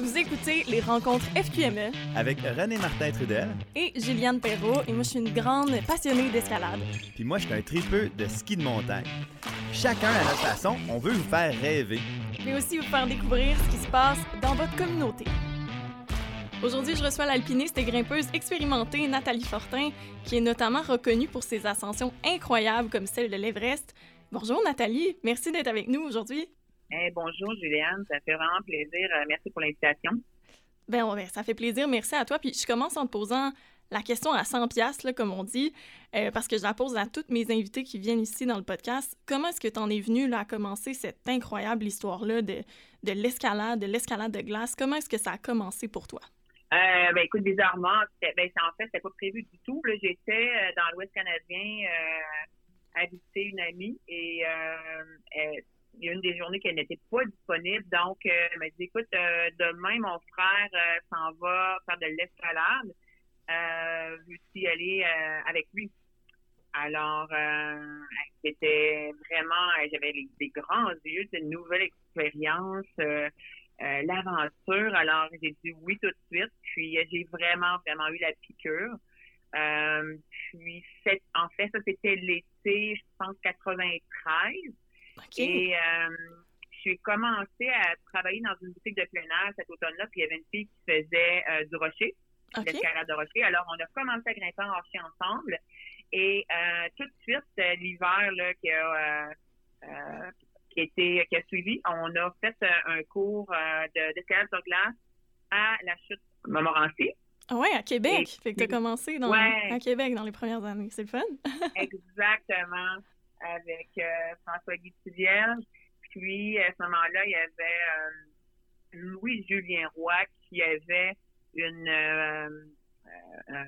Vous écoutez les rencontres FQME avec René Martin Trudel et Juliane Perrault et moi je suis une grande passionnée d'escalade. Puis moi je suis un tripeux de ski de montagne. Chacun à notre façon, on veut vous faire rêver. Mais aussi vous faire découvrir ce qui se passe dans votre communauté. Aujourd'hui, je reçois l'alpiniste et grimpeuse expérimentée Nathalie Fortin, qui est notamment reconnue pour ses ascensions incroyables comme celle de l'Everest. Bonjour Nathalie, merci d'être avec nous aujourd'hui. Bonjour Juliane, ça fait vraiment plaisir. Euh, merci pour l'invitation. Ben, ben, ça fait plaisir, merci à toi. Puis je commence en te posant la question à 100 pièces comme on dit, euh, parce que je la pose à toutes mes invités qui viennent ici dans le podcast. Comment est-ce que tu en es venu là, à commencer cette incroyable histoire-là de, de l'escalade, de l'escalade de glace? Comment est-ce que ça a commencé pour toi? Euh, ben écoute, bizarrement, ben, en fait, c'était pas prévu du tout. J'étais euh, dans l'Ouest canadien à visiter une amie et il y a une des journées qu'elle n'était pas disponible. Donc, elle m'a dit, écoute, demain, mon frère s'en va faire de l'escalade. Euh, veux-tu aller avec lui? Alors, c'était vraiment, j'avais des grands yeux, c'était une nouvelle expérience. Euh, l'aventure. Alors, j'ai dit oui tout de suite. Puis, j'ai vraiment, vraiment eu la piqûre. Euh, puis, en fait, ça, c'était l'été, je pense, 93. Et euh, j'ai commencé à travailler dans une boutique de plein air cet automne-là. Puis, il y avait une fille qui faisait du rocher, okay. l'escalade de rocher. Alors, on a commencé à grimper en rocher ensemble. Et tout de suite, l'hiver, là, qui a qui, était, qui a suivi, on a fait euh, un cours euh, d'escalade sur glace à la chute Montmorency. Ah oui, à Québec. fait que tu as commencé dans, à Québec dans les premières années. C'est le fun. Exactement. Avec euh, François-Guy Vierge. Puis, à ce moment-là, il y avait Louis-Julien Roy qui avait une,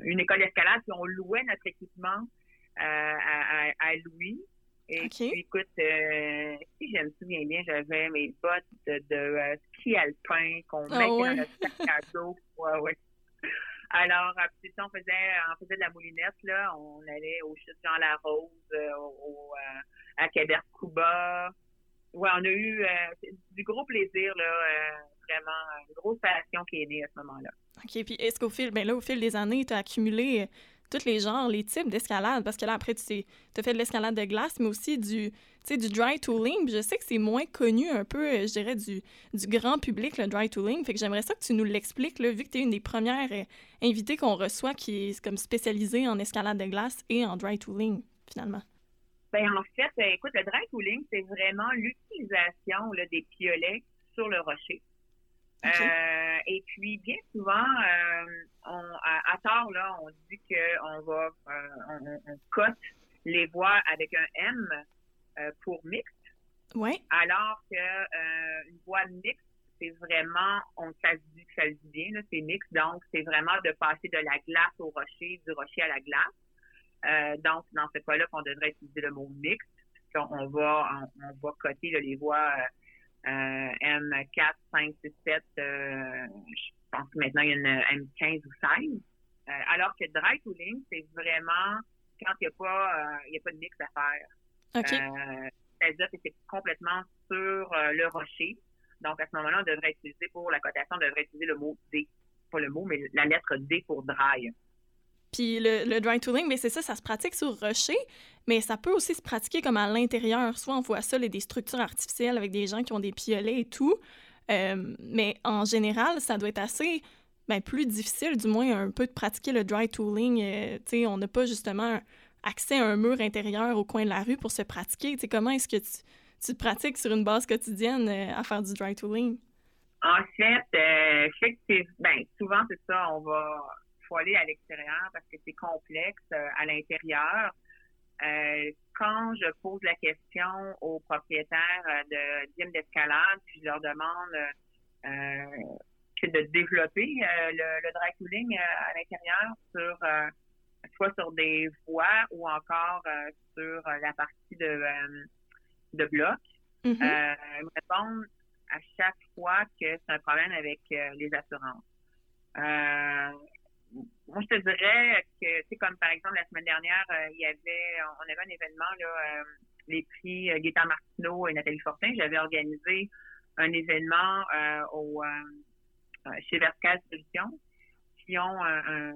une école d'escalade. Puis, on louait notre équipement à, à, Louis. Et puis, écoute, euh, si je me souviens bien, j'avais mes bottes de, euh, ski alpin qu'on ah mettait dans notre sac à dos. Ouais, ouais. Alors, euh, on faisait, on faisait de la moulinette, là. On allait au chute Jean Larose, euh, au, à Québec-Cuba. Ouais, on a eu du gros plaisir, là. vraiment, une grosse passion qui est née à ce moment-là. OK. Puis, est-ce qu'au fil, ben là, au fil des années, tu as accumulé tous les genres, les types d'escalade, parce que là, après, tu as fait de l'escalade de glace, mais aussi du, du dry tooling. je sais que c'est moins connu un peu, euh, je dirais, du, du grand public, le dry tooling. Fait que j'aimerais ça que tu nous l'expliques, vu que tu es une des premières euh, invitées qu'on reçoit qui est comme spécialisée en escalade de glace et en dry tooling, finalement. Bien, en fait, euh, écoute, le dry tooling, c'est vraiment l'utilisation des piolets sur le rocher. Euh, et puis, bien souvent, euh, on, à, tort, là, on dit qu'on va, euh, on, on, cote les voix avec un M pour mixte. Oui. Alors que une voix mixte, c'est vraiment, on ça se dit, ça se dit bien, là, c'est mixte. Donc, c'est vraiment de passer de la glace au rocher, du rocher à la glace. donc, dans ce cas-là, on devrait utiliser le mot mixte. On va, on, va coter les voix M4, 5, 6, 7, je pense que maintenant il y a une M15 ou 16. Euh, alors que dry tooling, c'est vraiment quand il n'y a pas euh, il y a pas de mix à faire. OK. Euh, c'est-à-dire que c'est complètement sur le rocher. Donc à ce moment-là, on devrait utiliser pour la cotation, on devrait utiliser le mot D. Pas le mot, mais la lettre D pour dry. Puis le, dry tooling, mais c'est ça, ça se pratique sur rocher, mais ça peut aussi se pratiquer comme à l'intérieur. Soit on voit ça, les des structures artificielles avec des gens qui ont des piolets et tout. Euh, mais en général, ça doit être assez ben, plus difficile, du moins un peu de pratiquer le dry tooling. Euh, sais, on n'a pas justement accès à un mur intérieur au coin de la rue pour se pratiquer. comment est-ce que tu, tu te pratiques sur une base quotidienne euh, à faire du dry tooling? En fait, euh, ben, souvent c'est ça, on va aller à l'extérieur parce que c'est complexe euh, à l'intérieur. Euh, quand je pose la question aux propriétaires euh, de gym d'escalade, puis je leur demande de développer le, dry cooling à l'intérieur sur soit sur des voies ou encore sur la partie de, de bloc. Mm-hmm. ils me répondent à chaque fois que c'est un problème avec les assurances moi, je te dirais que, c'est comme par exemple, la semaine dernière, euh, il y avait, on avait un événement, là, euh, les prix euh, Gaétan Martineau et Nathalie Fortin. J'avais organisé un événement au, chez Vertical Solutions, qui ont un,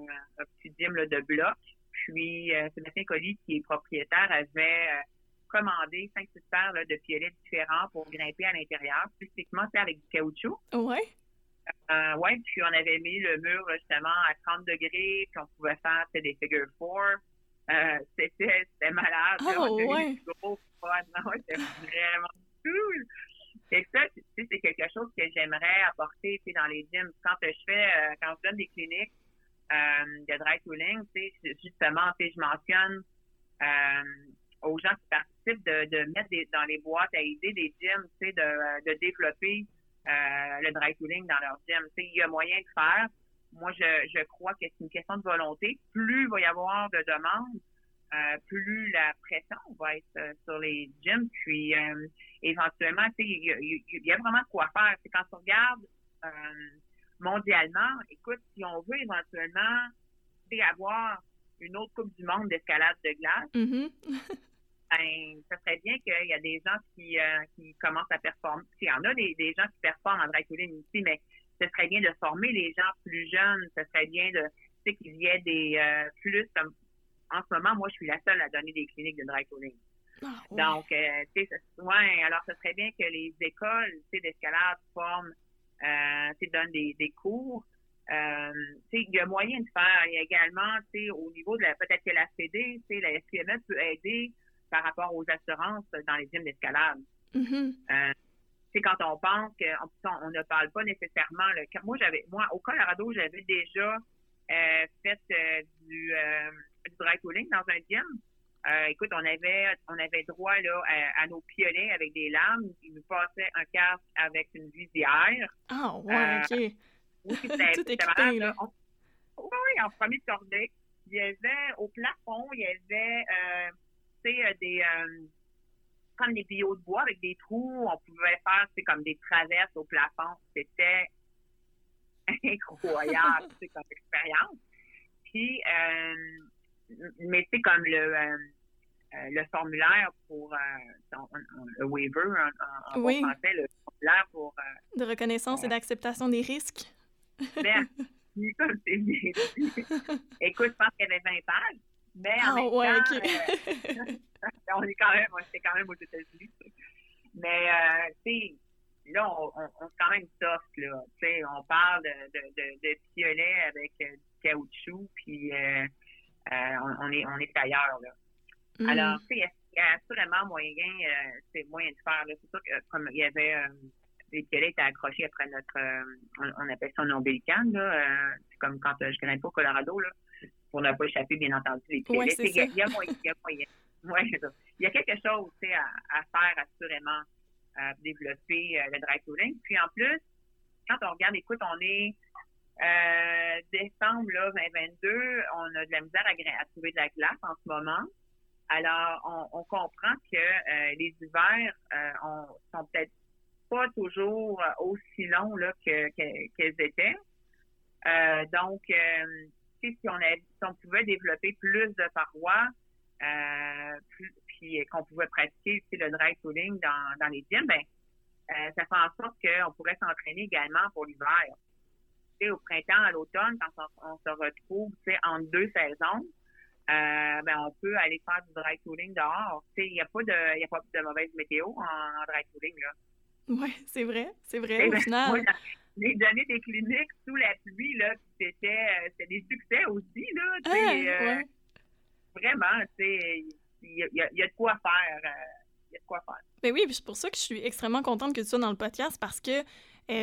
petit gym de bloc. Puis, Sébastien Colli, qui est propriétaire, avait commandé cinq six paires de piolets différents pour grimper à l'intérieur, spécifiquement avec du caoutchouc. Ouais. Euh, oui, puis on avait mis le mur justement à 30 degrés, puis on pouvait faire des figure four. Euh, c'était, malade. Oh, ouais. Gros c'était vraiment cool. Et ça, c'est quelque chose que j'aimerais apporter dans les gyms. Quand je fais, euh, quand je donne des cliniques euh, de dry tooling, justement, je mentionne aux gens qui participent de, de mettre des, dans les boîtes à idées des gyms, de, de développer euh, le dry tooling dans leur gym. Il y a moyen de faire. Moi, je, je crois que c'est une question de volonté. Plus il va y avoir de demandes, euh, plus la pression va être euh, sur les gyms. Puis, éventuellement, il y, a vraiment quoi faire. C'est quand on regarde mondialement, écoute, si on veut éventuellement avoir une autre Coupe du monde d'escalade de glace, mm-hmm. ben, ça serait bien qu'il y a des gens qui, euh, qui commencent à performer. Il y en a des, des gens qui performent en dry ici, mais ce serait bien de former les gens plus jeunes. Ce serait bien de, tu sais, qu'il y ait des euh, plus comme en ce moment, moi, je suis la seule à donner des cliniques de dry ah, Donc, euh, tu sais, ouais, alors ce serait bien que les écoles, tu sais, d'escalade forment, euh, tu sais, donnent des, des cours. Euh, il y a moyen de faire. Il y a également, tu sais, au niveau de la, peut-être que la CD, tu sais, la SPME peut aider par rapport aux assurances dans les gyms d'escalade. Mm-hmm. Euh, quand on pense qu'on on ne parle pas nécessairement. Le, moi, j'avais, moi, au Colorado, j'avais déjà euh, fait euh, du, du dry cooling dans un gym. écoute, on avait, on avait droit là à, nos piolets avec des lames. Ils nous passaient un casque avec une visière. Ah, ouais, ok. Oui, Tout équipé, là. oui, oui, en premier cordée. Il y avait au plafond, il y avait euh, des euh, comme des billots de bois avec des trous. On pouvait faire c'est comme des traverses au plafond. C'était incroyable c'est comme expérience. Puis, euh, mais c'est comme le le formulaire pour le waiver en, français, le formulaire pour de reconnaissance et d'acceptation des risques. Merci, comme c'est bien Écoute, je pense qu'il y avait 20 pages. Mais en ah, même ouais, temps, euh, on est quand même, on quand même aux États-Unis. Mais, euh, tu sais, là, on, on, est quand même soft, là. Tu sais, on parle de, de, de, piolet avec euh, du caoutchouc, puis euh, on, est, on est ailleurs, là. Mm. Alors, tu sais, il y a assurément moyen, c'est moyen de faire, là? C'est sûr que, comme il y avait les piolets étaient accrochés après notre, on, appelle ça un ombilican, là. c'est comme quand je grimpe au Colorado, là pour ne pas échapper, bien entendu, les il, y a, il, y a moyen, il, y a moyen. Ouais, il y a quelque chose à, à faire assurément, à développer euh, le dry cooling. Puis en plus, quand on regarde, écoute, on est euh, décembre là, 2022, on a de la misère à, à, trouver de la glace en ce moment. Alors, on, on comprend que euh, les hivers on, sont peut-être pas toujours aussi longs là, que, qu'elles étaient. Donc, si on, avait, si on pouvait développer plus de parois, euh, puis qu'on pouvait pratiquer le dry tooling dans, dans les gyms, ben, euh, ça fait en sorte qu'on pourrait s'entraîner également pour l'hiver. Au printemps, à l'automne, quand on, se retrouve entre deux saisons, euh, ben, on peut aller faire du dry tooling dehors. Il n'y a, pas de, y a pas de mauvaise météo en, dry tooling. Là. Oui, c'est vrai, c'est vrai. Au ben, final, les données des cliniques sous la pluie, là, c'était, euh, c'était des succès aussi, là. Ah, euh, vraiment, tu sais, il y, a, de quoi faire. Il y a de quoi faire. Euh, ben oui, c'est pour ça que je suis extrêmement contente que tu sois dans le podcast parce que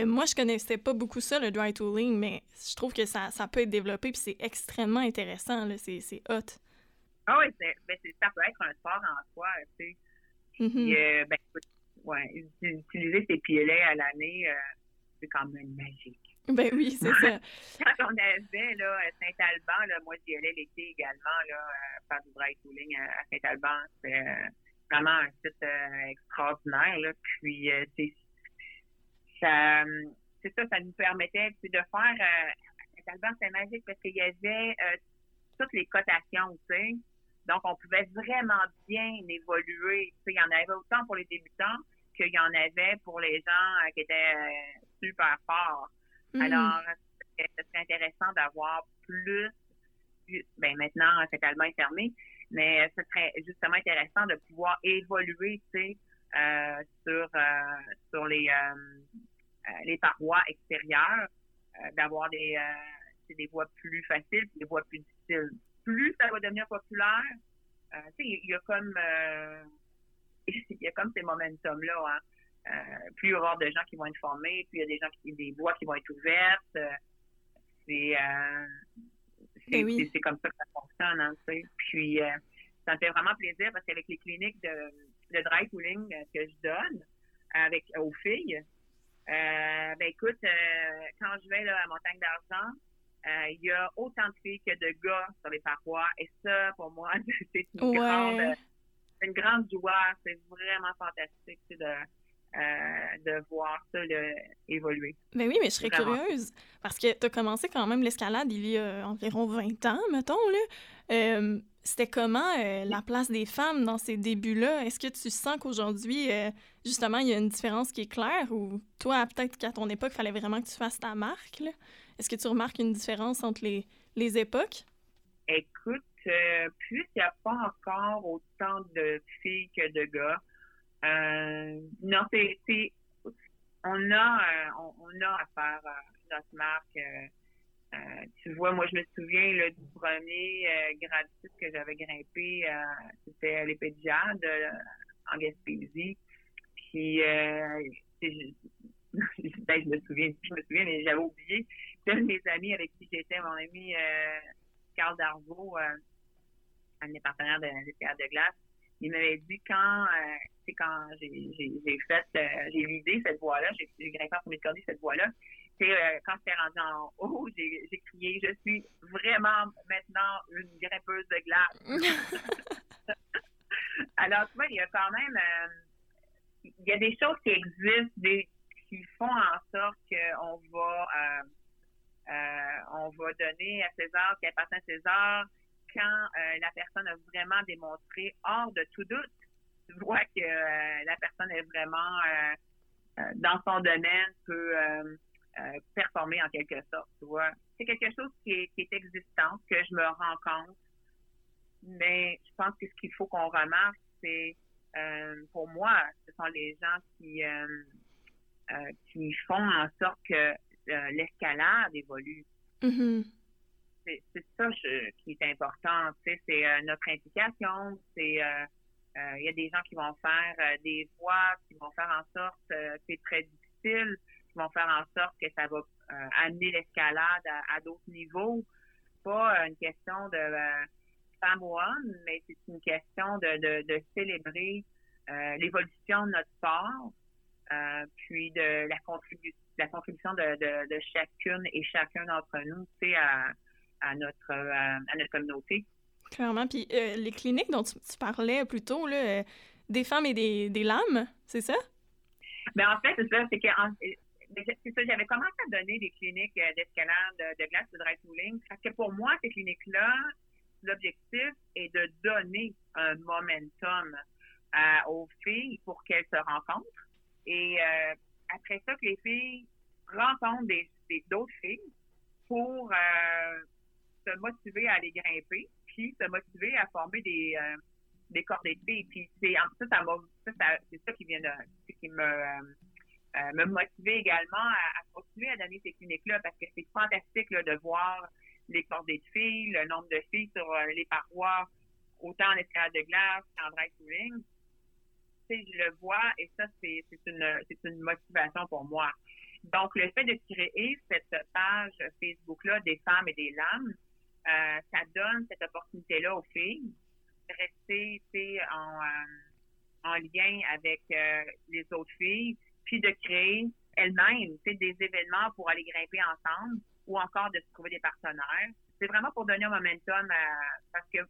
moi, je connaissais pas beaucoup ça, le dry tooling, mais je trouve que ça, ça peut être développé puis c'est extrêmement intéressant, là. C'est, hot. Ah oui, ben, ça peut être un sport en soi, tu sais. Mm-hmm. ben, ouais, utiliser ces piolets à l'année, c'est quand même magique. Ben oui, c'est ça. Quand on avait là, Saint-Alban, là, moi j'y allais l'été également là, euh, faire du dry cooling à Saint-Alban. C'est euh, vraiment un site euh, extraordinaire. Là. Puis c'est ça, ça, ça nous permettait de faire Saint-Alban, c'est magique parce qu'il y avait toutes les cotations, tu sais. Donc, on pouvait vraiment bien évoluer. Tu sais, il y en avait autant pour les débutants qu'il y en avait pour les gens qui étaient super fort. Hmm. Alors, ce serait intéressant d'avoir plus, ben maintenant, cet album est fermé, mais ce serait justement intéressant de pouvoir évoluer, tu sais, euh, sur, euh, sur les, euh, les parois extérieures, d'avoir des, des voix plus faciles, des voix plus difficiles. Plus ça va devenir populaire, tu sais, il y a comme il y a comme ces momentum-là. Hein. Euh, plus il y avoir de gens qui vont être formés, plus il y a des gens qui des voies qui vont être ouvertes. Euh, c'est euh, ben c'est comme ça que ça fonctionne. Hein, Puis ça me fait vraiment plaisir parce qu'avec les cliniques de, de dry cooling que je donne avec aux filles, ben écoute, quand je vais là, à Montagne d'Argent, il y a autant de filles que de gars sur les parois. Et ça, pour moi, c'est une grande une grande joie. C'est vraiment fantastique de, euh, de voir ça évoluer. Ben oui, mais je serais curieuse parce que tu as commencé quand même l'escalade il y a environ 20 ans, mettons. là. Euh, c'était comment euh, la place des femmes dans ces débuts-là? Est-ce que tu sens qu'aujourd'hui, justement, il y a une différence qui est claire ou toi, peut-être qu'à ton époque, il fallait vraiment que tu fasses ta marque? Est-ce que tu remarques une différence entre les, les époques? Écoute, euh, puisqu'il n'y a pas encore autant de filles que de gars, euh, non, c'est, on a, euh, on, a à faire notre marque. tu vois, moi, je me souviens du premier gratuit que j'avais grimpé, c'était l'épée de Jade en Gaspésie. Puis, ben, je me souviens, je me souviens, mais j'avais oublié. Un de mes amis avec qui j'étais, mon ami Carl Darvaux, un de mes partenaires de, de de glace, il m'avait dit quand, euh, quand j'ai fait, euh, j'ai l'idée cette voie-là, j'ai grimpé en premier de cette voie-là, c'est euh, quand j'étais rendu en haut, j'ai crié, je suis vraiment maintenant une grimpeuse de glace. Alors, tu vois, il y a quand même, il y a des choses qui existent, des, qui font en sorte qu'on va, on va donner à César ce qui appartient à César, quand euh, la personne a vraiment démontré hors de tout doute, tu vois que euh, la personne est vraiment euh, dans son domaine, peut performer en quelque sorte, tu vois. C'est quelque chose qui est, existant, que je me rends compte. Mais je pense que ce qu'il faut qu'on remarque, c'est pour moi, ce sont les gens qui qui font en sorte que l'escalade évolue. Mm-hmm c'est ça qui est important. C'est euh, notre implication. C'est euh, euh, il y a des gens qui vont faire des voix, qui vont faire en sorte c'est très difficile, qui vont faire en sorte que ça va amener l'escalade à, d'autres niveaux. Pas une question de femme ou homme, mais c'est une question de, de, célébrer l'évolution de notre sport, puis de la contribution la contribution de, de, chacune et chacun d'entre nous, tu sais, à, à notre, euh, à notre communauté. Clairement. Puis euh, les cliniques dont tu, parlais plus tôt, là, euh, des femmes et des, des lames, c'est ça? Bien, en fait, c'est ça. C'est que c'est ça, j'avais commencé à donner des cliniques d'escalade de, glace de dry tooling parce que pour moi, ces cliniques-là, l'objectif est de donner un momentum aux filles pour qu'elles se rencontrent. Et après ça, que les filles rencontrent des d'autres filles pour se motiver à aller grimper, puis se motiver à former des, euh, des de filles. Puis c'est ça, ça, ça c'est ça qui vient de qui me euh, euh, me motiver également à, continuer à donner ces cliniques-là parce que c'est fantastique là, de voir les cordées de filles, le nombre de filles sur les parois, autant en escalade de glace qu'en dry touring. je le vois et ça, c'est une, une motivation pour moi. Donc, le fait de créer cette page Facebook-là des femmes et des lames, euh, ça donne cette opportunité-là aux filles de rester en, euh, en lien avec euh, les autres filles, puis de créer elles-mêmes des événements pour aller grimper ensemble ou encore de se trouver des partenaires. C'est vraiment pour donner un momentum parce que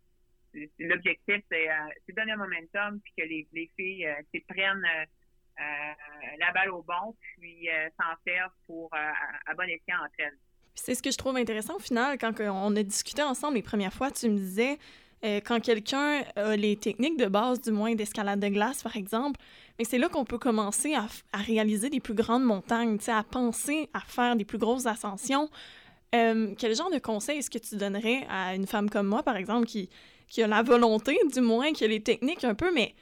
l'objectif, c'est de donner un momentum puis que les, les filles prennent la balle au bon puis s'en servent pour à bon escient entre elles c'est ce que je trouve intéressant au final, quand on a discuté ensemble les premières fois, tu me disais, euh, quand quelqu'un a les techniques de base, du moins d'escalade de glace, par exemple, mais c'est là qu'on peut commencer à, réaliser des plus grandes montagnes, à penser à faire des plus grosses ascensions. Euh, quel genre de conseil est-ce que tu donnerais à une femme comme moi, par exemple, qui, qui a la volonté, du moins, qui a les techniques un peu, mais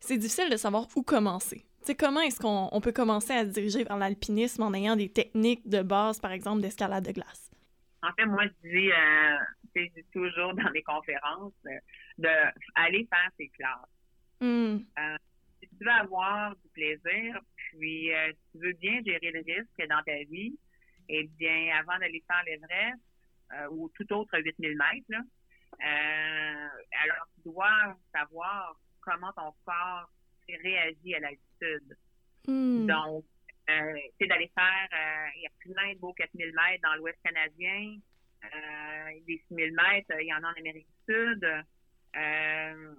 c'est difficile de savoir où commencer? Sais, comment est-ce qu'on peut commencer à se diriger vers l'alpinisme en ayant des techniques de base, par exemple, d'escalade de glace? En fait, moi, je dis, euh, toujours dans mes conférences, euh, d'aller faire ses classes. Hmm. Euh, si tu veux avoir du plaisir, puis euh, si tu veux bien gérer le risque dans ta vie, eh bien, avant d'aller faire l'Everest ou tout autre 8000 mètres, là, alors tu dois savoir comment ton corps réagit à l'altitude. Hmm. Donc, euh, c'est d'aller faire, euh, il y a plein de beaux 4000 mètres dans l'Ouest canadien, euh, des 6000 mètres, il y en a en Amérique du Sud, euh,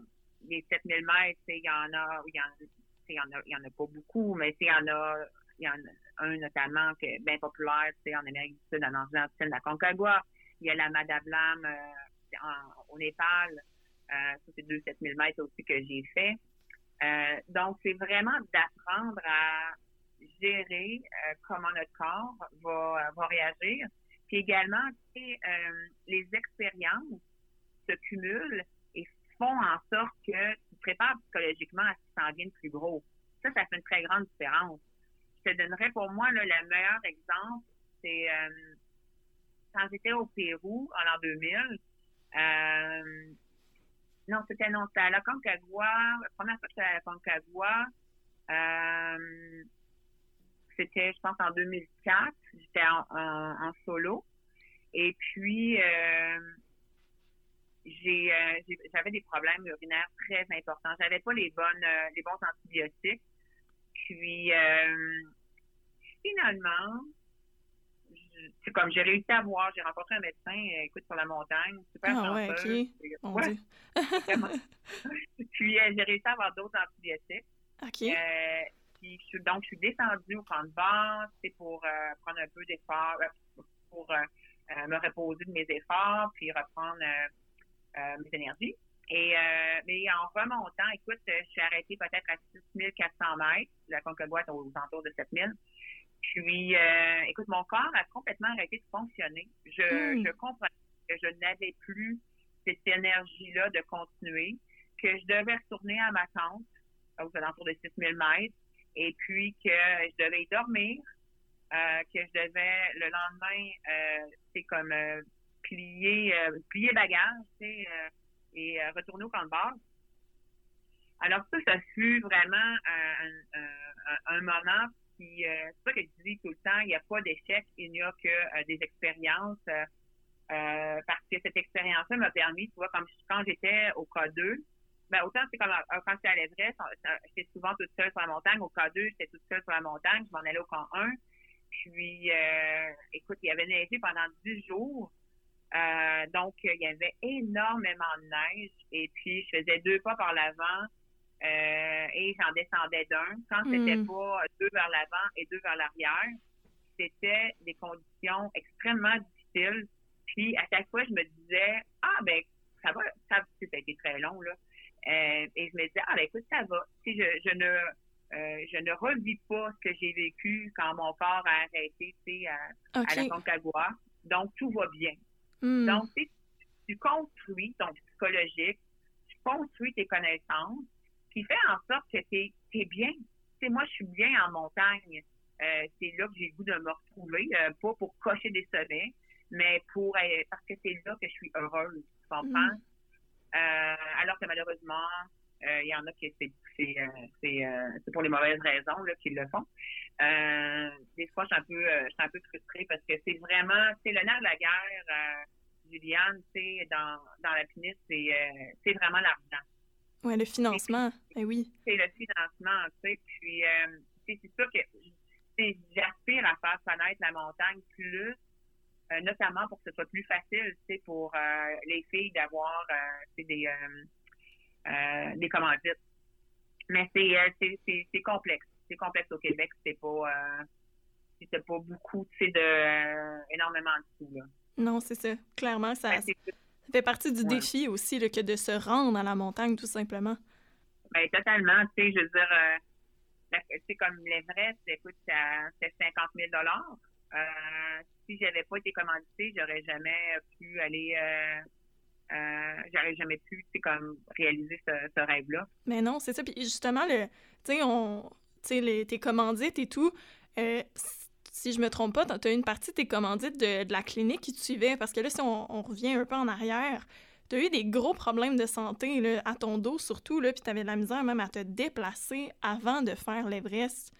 les 7000 mètres, il y en a, il y en, il y en a, il y en a pas beaucoup, mais il y en a, il y en a un notamment qui est bien populaire, c'est en Amérique du Sud, en Argentine, la Concagua. Il y a la Madablam au Népal. ça, c'est deux 7000 mètres aussi que j'ai fait. Euh, donc, c'est vraiment d'apprendre à gérer euh, comment notre corps va, va réagir. Puis également, euh, les expériences se cumulent et font en sorte que tu te prépares psychologiquement à ce qui s'en vient de plus gros. Ça, ça fait une très grande différence. Je te donnerais pour moi le meilleur exemple, c'est quand j'étais au Pérou en l'an 2000. Non, c'était non, c'était à la Concagua. La première fois que j'étais à la Concagua, euh, c'était, je pense, en 2004. J'étais en, solo. Et puis, euh, j'ai, euh, j'avais des problèmes urinaires très importants. J'avais pas les bonnes, les bons antibiotiques. Puis, finalement, c'est comme j'ai réussi à voir, j'ai rencontré un médecin, euh, écoute, sur la montagne, super ah, ouais, ouais. puis euh, j'ai réussi à avoir d'autres antibiotiques. OK. Euh, puis donc je suis descendue au camp de base, c'est pour prendre un peu d'effort, pour me reposer de mes efforts, puis reprendre mes énergies. Et mais en remontant, écoute, je suis arrêtée peut-être à 6400 mètres. La Concagua est aux alentours de 7000. Puis, euh, écoute, mon corps a complètement arrêté de fonctionner. Je, hmm. je comprends que je n'avais plus cette énergie-là de continuer, que je devais retourner à ma tente aux alentours de 6000 mètres, et puis que je devais y dormir, euh, que je devais le lendemain, euh, c'est comme euh, plier, euh, plier bagage, tu sais, et retourner au camp de base. Alors ça, ça fut vraiment un, un, un moment puis euh, c'est ça que je dis tout le temps, il n'y a pas d'échec, il n'y a que euh, des expériences. Euh, parce que cette expérience-là m'a permis, tu vois, comme quand j'étais au K2, ben autant c'est comme quand j'étais à l'Everest, j'étais souvent toute seule sur la montagne. Au K2, j'étais toute seule sur la montagne, je m'en allais au camp 1. Puis, écoute, il y avait neigé pendant 10 jours. donc, il y avait énormément de neige. Et puis, je faisais deux pas par l'avant. Euh, et j'en descendais d'un. Quand c'était hmm. pas deux vers l'avant et deux vers l'arrière, c'était des conditions extrêmement difficiles. Puis à chaque fois, je me disais ah ben ça va, ça, ça a été très long là. Euh, et je me disais ah ben écoute ça va. Si je, je ne euh, je ne revis pas ce que j'ai vécu quand mon corps a arrêté, tu sais, à, la Concagua. Donc tout va bien. Hmm. Donc tu, tu construis ton psychologique, tu construis tes connaissances qui fait en sorte que tu es, bien. Tu moi, je suis bien en montagne. Euh, c'est là que j'ai le goût de me retrouver, euh, pas pour cocher des sommets, mais pour euh, parce que c'est là que je suis heureuse, tu comprends? Mm. alors que malheureusement, il y en a qui c'est c'est pour les mauvaises raisons là qu'ils le font. des fois, je suis un peu je suis un peu frustrée parce que c'est vraiment c'est le nerf de la guerre, Juliane, tu sais, dans dans la piniste, c'est c'est vraiment l'argent. Oui, le financement, eh oui. C'est le financement, tu sais. Puis, euh, c'est sûr que j'aspire à faire connaître la montagne plus, euh, notamment pour que ce soit plus facile, tu sais, pour euh, les filles d'avoir des, des commandites. Mais c'est complexe. C'est complexe au Québec. C'est pas, c'est pas beaucoup, tu sais, de, énormément de sous, là. Non, c'est ça. Clairement, ça, ben, fait partie du défi aussi, là, que de se rendre à la montagne, tout simplement. Ben, totalement. Tu sais, je veux dire, euh, tu sais, comme l'Everest, écoute, c'est 50 000 euh, Si j'avais pas été commandité, j'aurais jamais pu aller. Euh, euh, j'aurais jamais pu, comme réaliser ce, ce rêve-là. Mais non, c'est ça. Puis justement, le, tu sais, on, tu sais, tes commandites et tout. Euh, si je me trompe pas, tu as une partie de tes commandites de, la clinique qui te suivait. Parce que là, si on, revient un peu en arrière, tu as eu des gros problèmes de santé à ton dos surtout, puis tu avais de la misère même à te déplacer avant de faire l'Everest.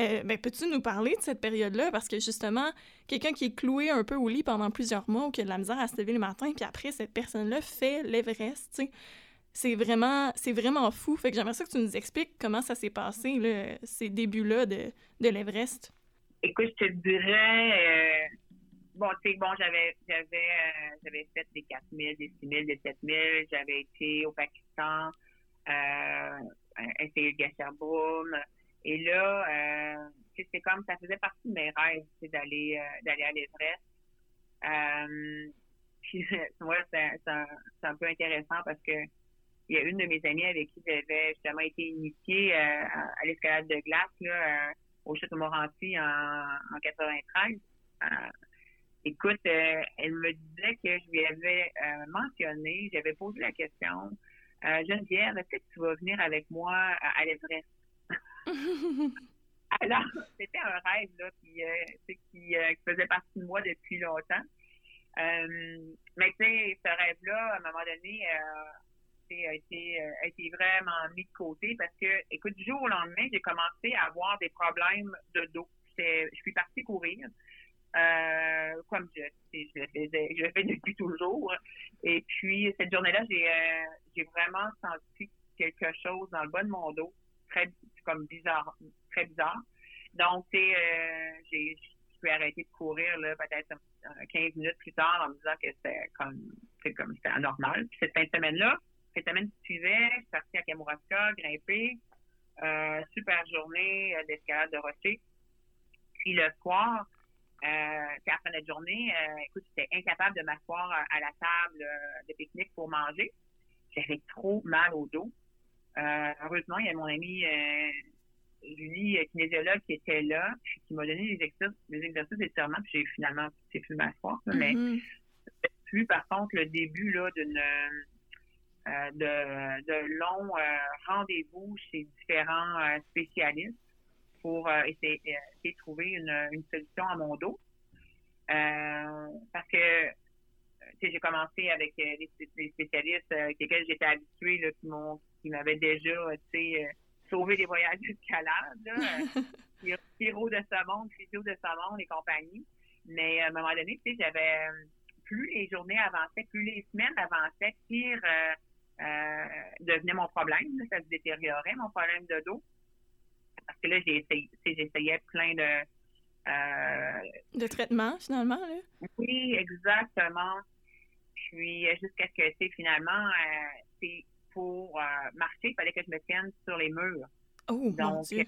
Euh, ben, peux-tu nous parler de cette période-là? Parce que justement, quelqu'un qui est cloué un peu au lit pendant plusieurs mois ou qui a de la misère à se lever le matin, puis après, cette personne-là fait l'Everest. C'est vraiment, vraiment fou. Fait que j'aimerais ça que tu nous expliques comment ça s'est passé, ces débuts-là de l'Everest. Écoute, je te dirais, euh, bon, tu sais, bon, j'avais, j'avais, euh, j'avais fait des 4 000, des 6 000, des 7 000. J'avais été au Pakistan, euh, essayé le Gasserboom. Et là, euh, c'est comme, ça faisait partie de mes rêves, c'est d'aller, euh, d'aller à l'Everest. Puis, moi, c'est, c'est, un, peu intéressant parce que il y a une de mes amies avec qui j'avais justement été initiée euh, à, l'escalade de glace, là, au Château Morancy en, en 93. Euh, écoute, elle me disait que je lui avais mentionné, j'avais posé la question, Geneviève, est-ce que tu vas venir avec moi à, à l'Everest? Alors, c'était un rêve là, qui, qui, qui, faisait partie de moi depuis longtemps. mais tu sais, ce rêve-là, à un moment donné, a été, euh, a été vraiment mis de côté parce que, écoute, du jour au lendemain, j'ai commencé à avoir des problèmes de dos. Je suis partie courir. Euh, comme je, je, le faisais, je le fais depuis toujours. Et puis, cette journée-là, j'ai, euh, j'ai vraiment senti quelque chose dans le bas de mon dos, très, comme bizarre, très bizarre. Donc, tu euh, j'ai, je suis arrêté de courir, là, peut-être 15 minutes plus tard en me disant que c'était comme, c'est comme, c'était anormal. Puis cette fin de semaine-là, cette semaine qui suivait, je suis partie à Kamouraska, grimper. Euh, super journée euh, d'escalade de rocher. Puis le soir, euh, après notre journée, euh, écoute, j'étais incapable de m'asseoir à, la table euh, de pique-nique pour manger. J'avais trop mal au dos. heureusement, il y a mon amie Julie, kinésiologue, qui était là, puis qui m'a donné des exercices, des exercices d'étirement, puis j'ai finalement pu m'asseoir. Mais mm-hmm. plus, par contre, le début là d'une de, de longs euh, rendez-vous chez différents euh, spécialistes pour essayer, essayer, de trouver une, une, solution à mon dos. parce que j'ai commencé avec des, spécialistes avec lesquels j'étais habituée, là, qui m'ont qui m'avaient déjà sauvé des voyages d'escalade, Pyro de savon, physio de savon et compagnie. Mais à un moment donné, j'avais plus les journées avançaient, plus les semaines avançaient, pire euh, devenait mon problème. ça se détériorait, mon problème de dos. Parce que là, j'essayais plein de... Euh, de traitements, finalement, là? Oui, exactement. Puis, euh, jusqu'à ce que, finalement, c'est pour marcher, il fallait que je me tienne sur les murs. Oh, Donc, mon Dieu!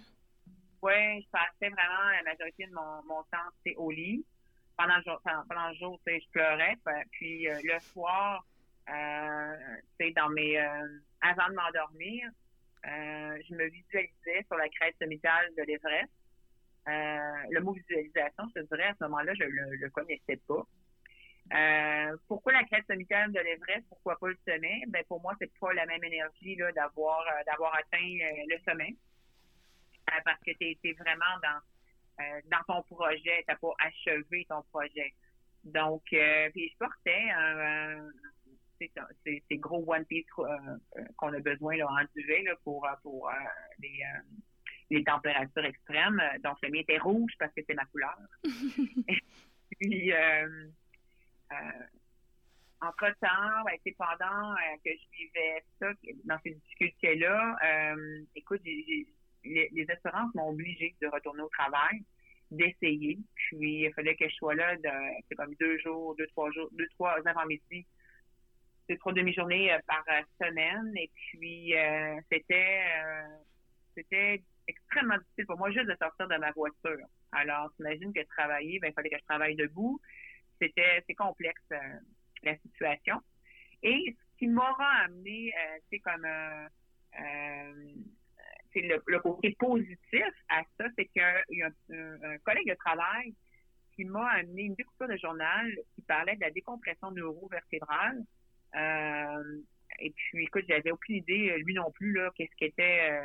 Oui, je passais vraiment la majorité de mon, mon temps au lit. Pendant le jour, pendant, le jour je pleurais. Puis, le soir, euh, dans mes euh, avant de m'endormir, euh, je me visualisais sur la crête sommitale de l'Everest. Euh, le mot visualisation, je te dirais, à ce moment-là, je le, le connaissais pas. Euh, pourquoi la crête sommitale de l'Everest? Pourquoi pas le sommet? Ben pour moi, c'est pas la même énergie là d'avoir d'avoir atteint le sommet, parce que tu es, vraiment dans dans ton projet, t'as pas achevé ton projet. Donc, puis je portais un, ces gros One Piece euh, euh, qu'on a besoin là, en duvet là, pour, euh, pour les, les températures extrêmes. Donc, le mien était rouge parce que c'est ma couleur. puis, entre-temps, ben, c'est pendant que je vivais ça, dans ces difficultés-là, écoute, les, les, assurances m'ont obligé de retourner au travail, d'essayer. Puis, il fallait que je sois là, c'est comme deux jours, deux, trois jours, deux, trois avant-midi deux, trois demi-journées euh, par euh, semaine. Et puis, euh, c'était c'était extrêmement difficile pour moi juste de sortir de ma voiture. Alors, t'imagines que travailler, ben, il fallait que je travaille debout. C'était, c'est complexe, la situation. Et ce qui m'aura amené, c'est comme c'est le, côté positif à ça, c'est qu'il y a, un, collègue de travail qui m'a amené une découpure de journal qui parlait de la décompression neurovertébrale. Euh, et puis, écoute, j'avais aucune idée, lui non plus, là, qu'est-ce qu'était, euh,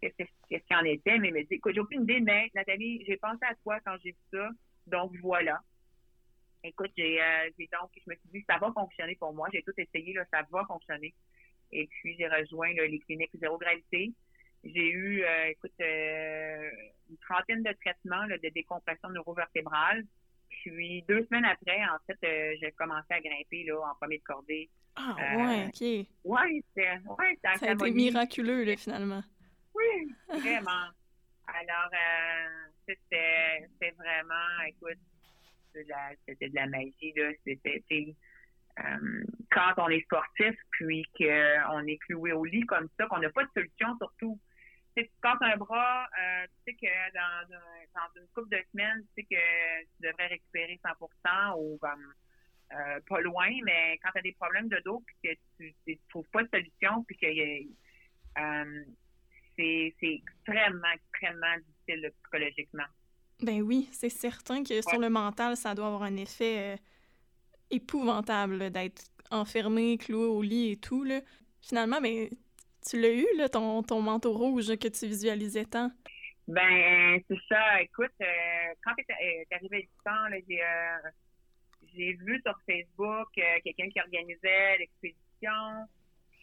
qu'est-ce qu'il en était. Mais il dit, écoute, j'ai aucune idée, mais Nathalie, j'ai pensé à toi quand j'ai vu ça. Donc, voilà. Écoute, j'ai, euh, donc, je me suis dit, ça va fonctionner pour moi. J'ai tout essayé, là, ça va fonctionner. Et puis, j'ai rejoint les cliniques zéro gravité. J'ai eu, euh, écoute, euh, une trentaine de traitements de décompression neurovertébrale. Puis deux semaines après, en fait, euh, j'ai commencé à grimper là, en premier de cordée. Ah ouais, ok. Ouais, c'était ouais, Ça a été miraculeux, là, finalement. Oui, vraiment. Alors, c'était vraiment, écoute, c'était de la magie, là. C'était, quand on est sportif, puis qu'on est cloué au lit comme ça, qu'on n'a pas de solution surtout tu casses un bras, euh, tu sais que dans, dans, une couple de semaines, tu sais que tu devrais récupérer 100% ou comme euh, pas loin, mais quand tu as des problèmes de dos puis que tu ne trouves pas de solution puis que euh, c'est extrêmement, extrêmement difficile psychologiquement. Ben oui, c'est certain que sur le mental, ça doit avoir un effet épouvantable d'être enfermé, cloué au lit et tout. Là. Finalement, mais tu l'as eu, là, ton, ton manteau rouge que tu visualisais tant? Ben, c'est ça. Écoute, euh, quand tu euh, arrivé du temps, euh, j'ai vu sur Facebook quelqu'un qui organisait l'expédition,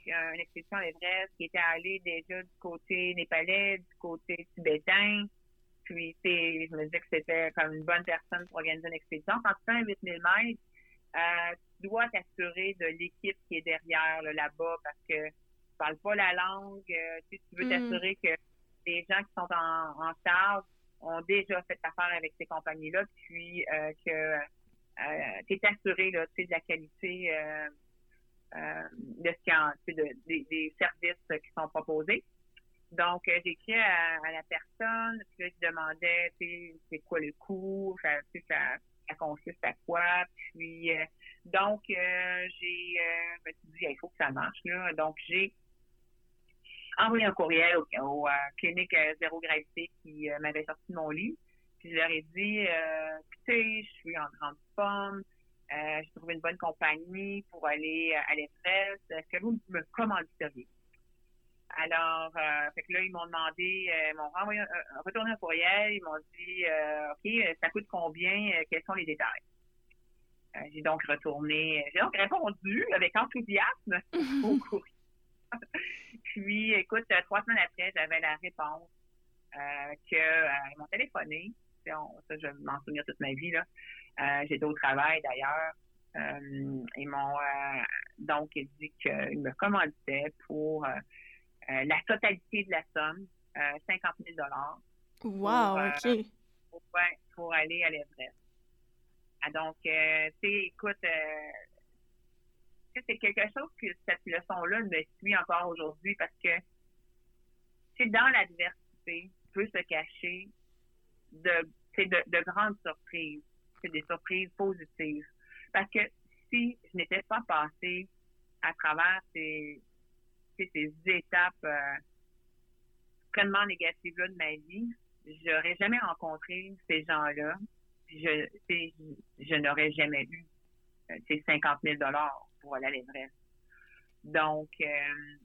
une expédition à l'Everest, qui était allé déjà du côté népalais, du côté tibétain. Puis, je me disais que c'était comme une bonne personne pour organiser une expédition. Quand tu fais un 8000 mètres, tu dois t'assurer de l'équipe qui est derrière là-bas parce que parles pas la langue, euh, tu, veux mm. t'assurer que les gens qui sont en, charge ont déjà fait affaire avec ces compagnies-là, puis euh, que euh, tu es assuré là, de la qualité de ce des services qui sont proposés. Donc, j'ai écrit à, la personne, puis là, je demandais, c'est quoi le coût, ça, ça, consiste à quoi, puis donc, j'ai, me suis dit, il faut que ça marche, là. Donc, j'ai envoyé un courriel au, au euh, clinique euh, zéro gravité qui euh, m'avait sorti de mon lit. Puis je leur ai dit, écoutez, je suis en grande forme, j'ai trouvé une bonne compagnie pour aller à l'Everest. Est-ce que vous me commanditeriez? Alors, fait que là, ils m'ont demandé, ils m'ont renvoyé, retourné un courriel, ils m'ont dit, OK, ça coûte combien, quels sont les détails? j'ai donc retourné, j'ai donc répondu avec enthousiasme au courriel. Puis, écoute, euh, trois semaines après, j'avais la réponse euh, qu'ils euh, m'ont téléphoné. Ça, je vais m'en souvenir toute ma vie. là. J'étais au travail d'ailleurs. ils m'ont donc dit qu'ils me commanditaient pour la totalité de la somme, 50 000 Wow, OK. Pour, aller à l'Everest. Ah, donc, tu sais, écoute, c'est quelque chose que cette leçon-là me suit encore aujourd'hui parce que c'est dans l'adversité peut se cacher de, de, grandes surprises. C'est des surprises positives. Parce que si je n'étais pas passée à travers ces, ces étapes euh, extrêmement négatives-là de ma vie, j'aurais jamais rencontré ces gens-là. Je, je n'aurais jamais eu euh, ces 50 000 pour aller à l'Everest. Donc, euh,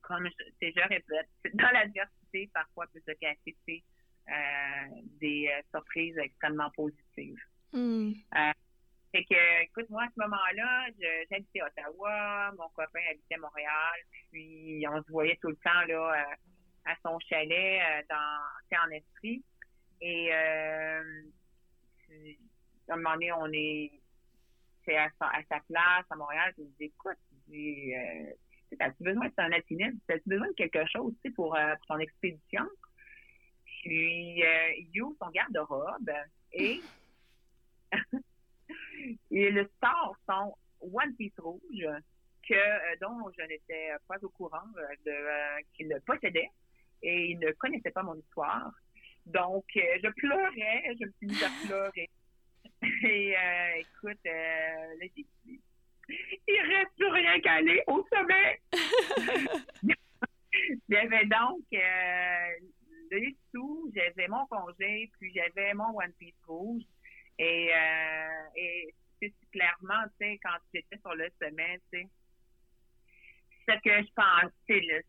comme je, je répète, dans l'adversité, parfois peut se euh, des euh, surprises extrêmement positives. Mm. Euh, fait que, écoute, moi, à ce moment-là, j'habitais Ottawa, mon copain habitait Montréal, puis on se voyait tout le temps là à son chalet dans en esprit. Et euh, à un moment donné, on est à sa, place à Montréal, je me dis, écoute, dis, euh, as-tu besoin de un alpiniste? As-tu besoin de quelque chose pour, euh, pour ton expédition? Puis, euh, il ouvre son garde-robe et il sort son One Piece rouge que, dont je n'étais pas au courant de qu'il le possédait et il ne connaissait pas mon histoire. Donc, je pleurais, je me suis mise à pleurer. Et euh, écoute, euh, là, il reste plus rien qu'à aller au sommet. j'avais donc euh, les sous, j'avais mon congé, puis j'avais mon One Piece rouge. Et, euh, et clairement, tu sais, quand j'étais sur le sommet, tu sais, ce que je pensais, là,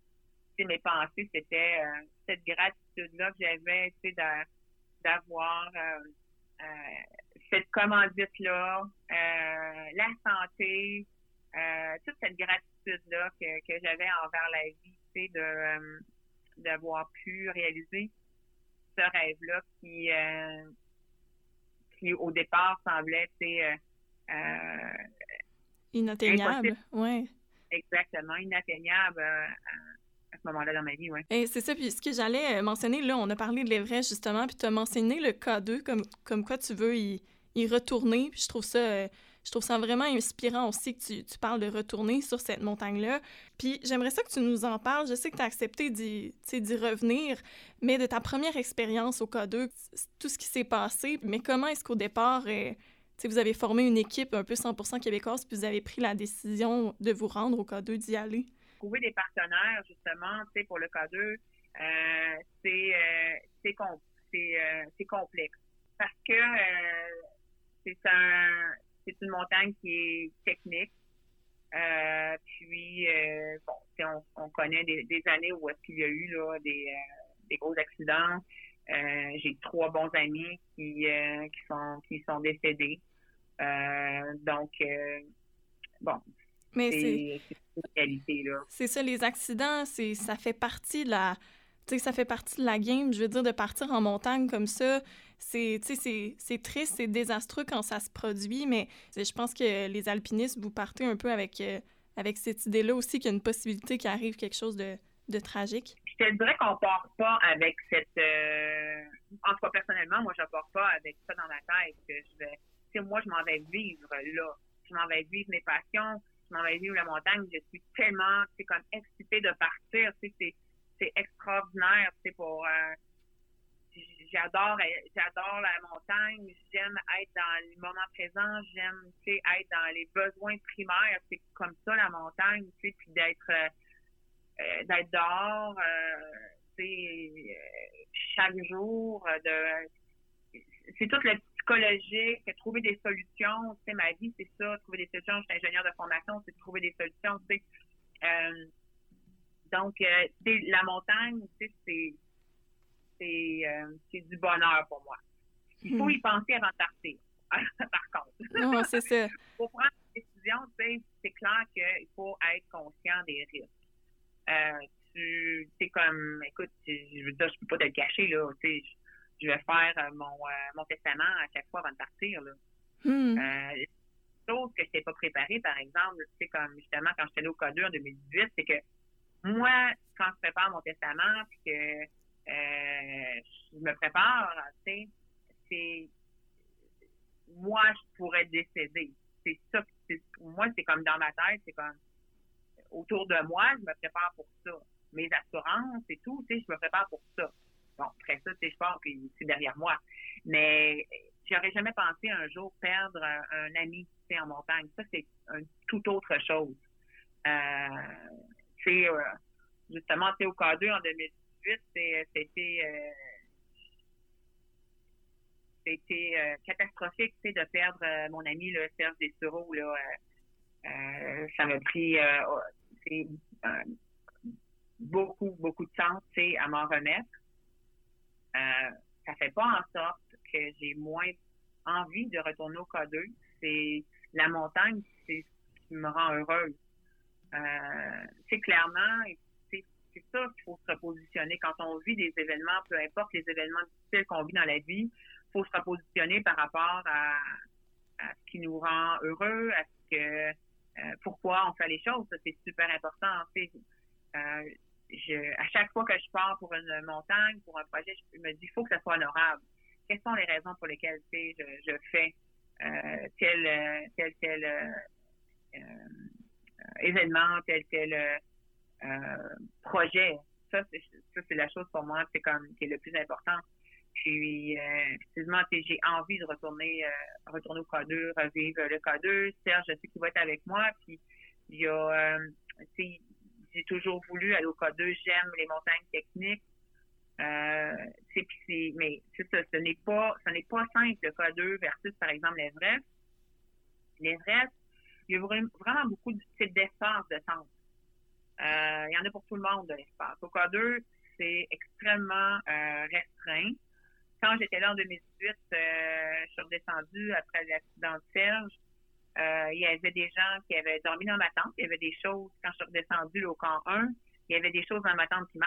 mes pensées, c'était euh, cette gratitude-là que j'avais, tu sais, d'avoir euh, euh, cette commandite-là, la santé, toute cette gratitude-là que, que j'avais envers la vie, tu sais, de d'avoir pu réaliser ce rêve-là qui, qui au départ semblait, tu sais, inatteignable, oui. Exactement, inatteignable à ce moment-là dans ma vie, oui. Et c'est ça, puis ce que j'allais euh, mentionner, là, on a parlé de l'Everest, justement, puis tu as mentionné le K2, comme, comme quoi tu veux y, y retourner, puis je trouve ça... Euh, je trouve ça vraiment inspirant aussi que tu, tu parles de retourner sur cette montagne-là. Puis j'aimerais ça que tu nous en parles. Je sais que tu as accepté d'y revenir, mais de ta première expérience au K2, tout ce qui s'est passé, mais comment est-ce qu'au départ, euh, vous avez formé une équipe un peu 100% québécoise, puis vous avez pris la décision de vous rendre au K2, d'y aller? trouver des partenaires, justement, tu sais, pour le K2, euh, c'est euh, euh, complexe. Parce que c'est un c'est une montagne qui est technique. puis, bon, on, on connaît des, des années où est-ce qu'il y a eu là, des, des gros accidents. J'ai trois bons amis qui, qui sont qui sont décédés. donc, bon, mais c'est C'est ça, les accidents, c'est ça fait partie de la. Tu sais, ça fait partie de la game. Je veux dire, de partir en montagne comme ça, c'est triste, c'est désastreux quand ça se produit, mais je pense que les alpinistes, vous partez un peu avec, euh, avec cette idée-là aussi qu'il y a une possibilité qu'il arrive quelque chose de, de tragique. Je te dirais qu'on part pas avec cette. Euh, en tout cas, personnellement, moi, je pars pas avec ça dans ma tête. Que je vais. Moi, je m'en vais vivre là. Je m'en vais vivre mes passions m'en vais vivre la montagne, je suis tellement, comme excitée de partir, c'est extraordinaire, pour euh, j'adore j'adore la montagne, j'aime être dans le moment présent, j'aime être dans les besoins primaires, c'est comme ça la montagne, puis d'être euh, euh, d'être dehors, sais chaque jour de c'est toute la psychologique, trouver des solutions. Tu sais, ma vie, c'est ça, trouver des solutions. Je suis ingénieur de formation, c'est trouver des solutions. Tu sais. Euh, donc, euh, la montagne, tu sais, c'est c'est euh, du bonheur pour moi. Il faut hmm. y penser avant de partir, par contre. Non, c'est ça. pour prendre une décision, tu sais, c'est clair qu'il faut être conscient des risques. Euh, tu sais, comme, écoute, je veux dire, je peux pas te le cacher, là, tu sais, je vais faire euh, mon, euh, mon testament à chaque fois avant de partir. Là. Hmm. Euh, chose que je n'étais pas préparée, par exemple, c'est comme justement quand j'étais allée au Code en 2018, c'est que moi, quand je prépare mon testament, puis que je me prépare, tu sais, c'est moi, je pourrais décéder. C'est ça. Pour moi, c'est comme dans ma tête, c'est comme autour de moi, je me prépare pour ça. Mes assurances et tout, tu sais, je me prépare pour ça. Bon, après ça, je pars, puis c'est derrière moi. Mais j'aurais jamais pensé un jour perdre un, ami en montagne. Ça, c'est une toute autre chose. Euh, c'est euh, justement, au K2 en 2018, c'était euh, c'était euh, catastrophique de perdre euh, mon ami le Serge Dessureau. Là, ça m'a pris beaucoup, beaucoup de temps à m'en remettre euh, ça fait pas en sorte que j'ai moins envie de retourner au K2. C'est la montagne, c'est ce qui me rend heureuse. Euh, c'est clairement, c'est ça qu'il faut se repositionner quand on vit des événements, peu importe les événements difficiles qu'on vit dans la vie, il faut se repositionner par rapport à, à, ce qui nous rend heureux, à ce que euh, pourquoi on fait les choses. c'est super important. Euh, à chaque fois que je pars pour une montagne, pour un projet, je me dis, il faut que ça soit honorable. Quelles sont les raisons pour lesquelles je, je fais euh, tel, tel, tel euh, événement, tel, tel projet? Ça, c'est, la chose pour moi, c'est comme qui est le plus important. Puis, euh, effectivement, j'ai envie de retourner, euh, retourner au K2, revivre le K2. Serge, je sais qu'il va être avec moi. Puis, il y a, euh, j'ai toujours voulu aller au K2. J'aime les montagnes techniques. C'est, mais ça, ce n'est pas, ce n'est pas simple le K2 versus, par exemple, l'Everest. L'Everest, il y a vraiment beaucoup d'espace de temps. Euh, il y en a pour tout le monde de l'espace. Au K2, c'est extrêmement euh, restreint. Quand j'étais là en 2018, euh, je suis redescendue après l'accident de Serge. Il y avait des gens qui avaient dormi dans ma tente. Il y avait des choses, quand je suis redescendue au camp 1, il y avait des choses dans ma tente qui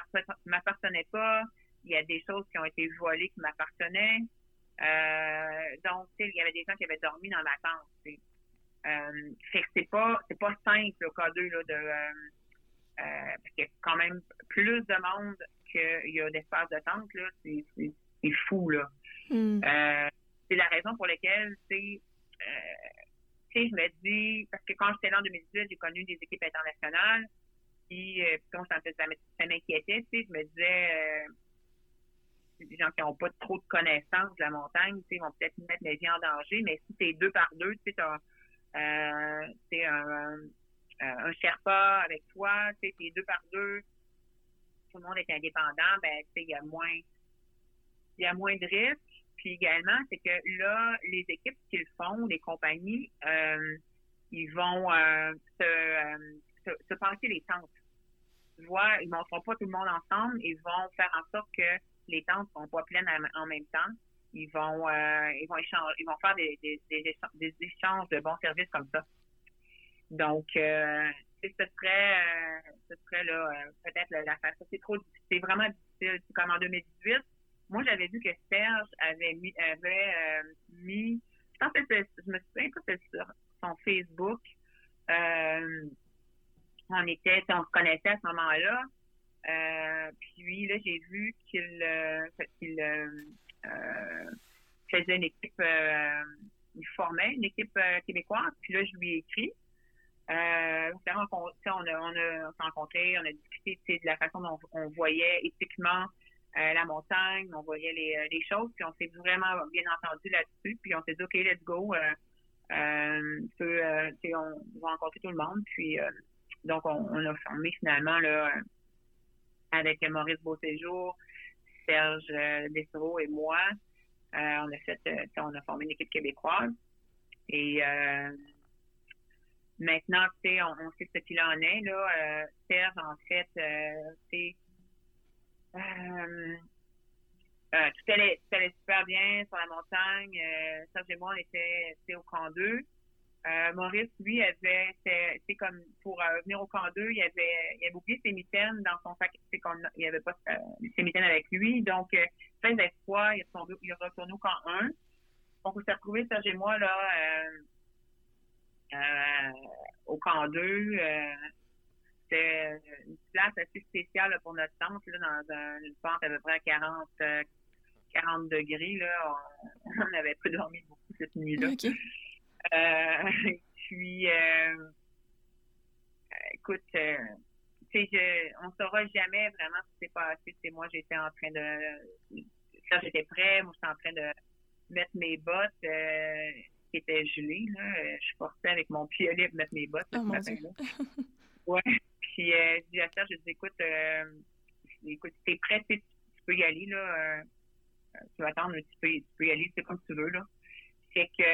m'appartenaient pas. Il y a des choses qui ont été volées qui m'appartenaient. Donc, il y avait des gens qui avaient dormi dans ma tente. Euh, c'est pas, pas simple, le cas 2, là, de, parce qu'il y a quand même plus de monde qu'il y a d'espace de tente, là. C'est, c'est, c'est fou, là. Hmm. c'est la raison pour laquelle, c'est, je me dis, parce que quand j'étais là en 2018, j'ai connu des équipes internationales, puis euh, quand ça, ça m'inquiétait, je me disais, euh, des gens qui n'ont pas trop de connaissances de la montagne, ils vont peut-être mettre la vie en danger, mais si t'es deux par deux, tu sais, euh, un, un Sherpa avec toi, tu sais, t'es deux par deux, tout le monde est indépendant, ben, tu sais, il y a moins, il y a moins de risques. Puis également, c'est que là, les équipes qui le font, les compagnies, euh, ils vont euh, se, passer les tentes. Tu vois, ils ne monteront pas tout le monde ensemble. Ils vont faire en sorte que les tentes ne sont pas pleines en même temps. Ils vont, euh, ils vont échanger, ils vont faire des, des, échanges de bons services comme ça. Donc, euh, ce serait, ce serait là peut-être la façon. C'est trop, c'est vraiment difficile. Comme en 2018, moi, j'avais vu que Serge avait mis, avait, euh, mis je pense que je me souviens pas c'était sur son Facebook. Euh, on était, on se connaissait à ce moment-là. Euh, puis là, j'ai vu qu'il euh, qu'il faisait une équipe, il formait une équipe québécoise. Puis là, je lui ai écrit. On, a, on, a, on s'est rencontrés, on a discuté de la façon dont on voyait éthiquement euh, la montagne, on voyait les, euh, les, choses, puis on s'est vraiment bien entendu là-dessus, puis on s'est dit, OK, let's go. Euh, euh, on va rencontrer tout le monde, puis donc on, a formé finalement avec Maurice Beauséjour, Serge Dessereau et moi. on a fait, on a formé une équipe québécoise. Et maintenant, tu sais, on, sait ce qu'il en est. Là, Serge, en fait, c'est euh, euh, tout, allait, tout allait super bien sur la montagne. Euh, Serge et moi, on était, au camp 2. Euh, Maurice, lui, avait, comme pour euh, venir au camp 2, il avait, il avait oublié ses mitaines dans son sac. C'est qu'on, il avait pas ses mitaines avec lui. Donc, euh, est retourné, il est retourné au camp 1. Donc, on s'est retrouvés, Serge et moi, là, au camp 2 c'était une place assez spéciale pour notre tente, là, dans une pente à peu près à 40, 40 degrés. Là. On n'avait pas dormi beaucoup cette nuit-là. Euh, puis, euh, écoute, euh, je, on ne saura jamais vraiment ce qui s'est passé. moi, j'étais en train de... Là, j'étais prêt. Moi, j'étais en train de mettre mes bottes qui étaient gelées. Là. Je portais avec mon piolet pour mettre mes bottes oh, ouais. Puis euh, je dis à Serge, je dis écoute, euh, écoute, t'es prêt, tu, peux y aller, là. Euh, tu vas attendre, tu peux, tu peux y aller, c'est comme tu veux, là. Fait que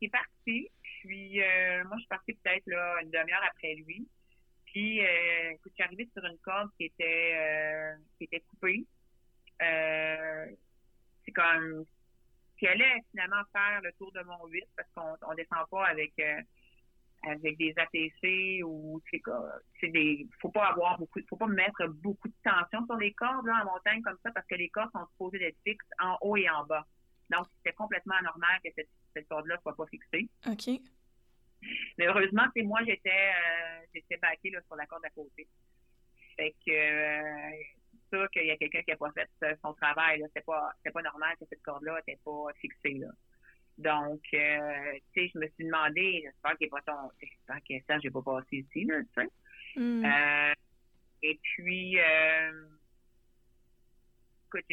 c'est parti. Puis moi, je suis partie peut-être là une demi-heure après lui. Puis écoute, je suis arrivée sur une corde qui était qui était coupée. c'est comme qui allait finalement faire le tour de mon 8 parce qu'on on descend pas avec avec des ATC ou c'est des faut pas avoir beaucoup faut pas mettre beaucoup de tension sur les cordes là, en montagne comme ça parce que les cordes sont supposées d'être fixes en haut et en bas. Donc c'était complètement anormal que cette, cette corde-là soit pas fixée. OK. Mais heureusement, c'est moi j'étais euh, j'étais baquée là, sur la corde à côté. Fait que euh, ça qu'il y a quelqu'un qui a pas fait son travail, c'est pas pas normal que cette corde-là n'était pas fixée là. Donc, euh, tu sais, je me suis demandé, j'espère qu'il n'est pas ton, j'espère que ça, j'ai pas passé ici, là, tu sais. Mm. Euh, et puis, euh, écoute,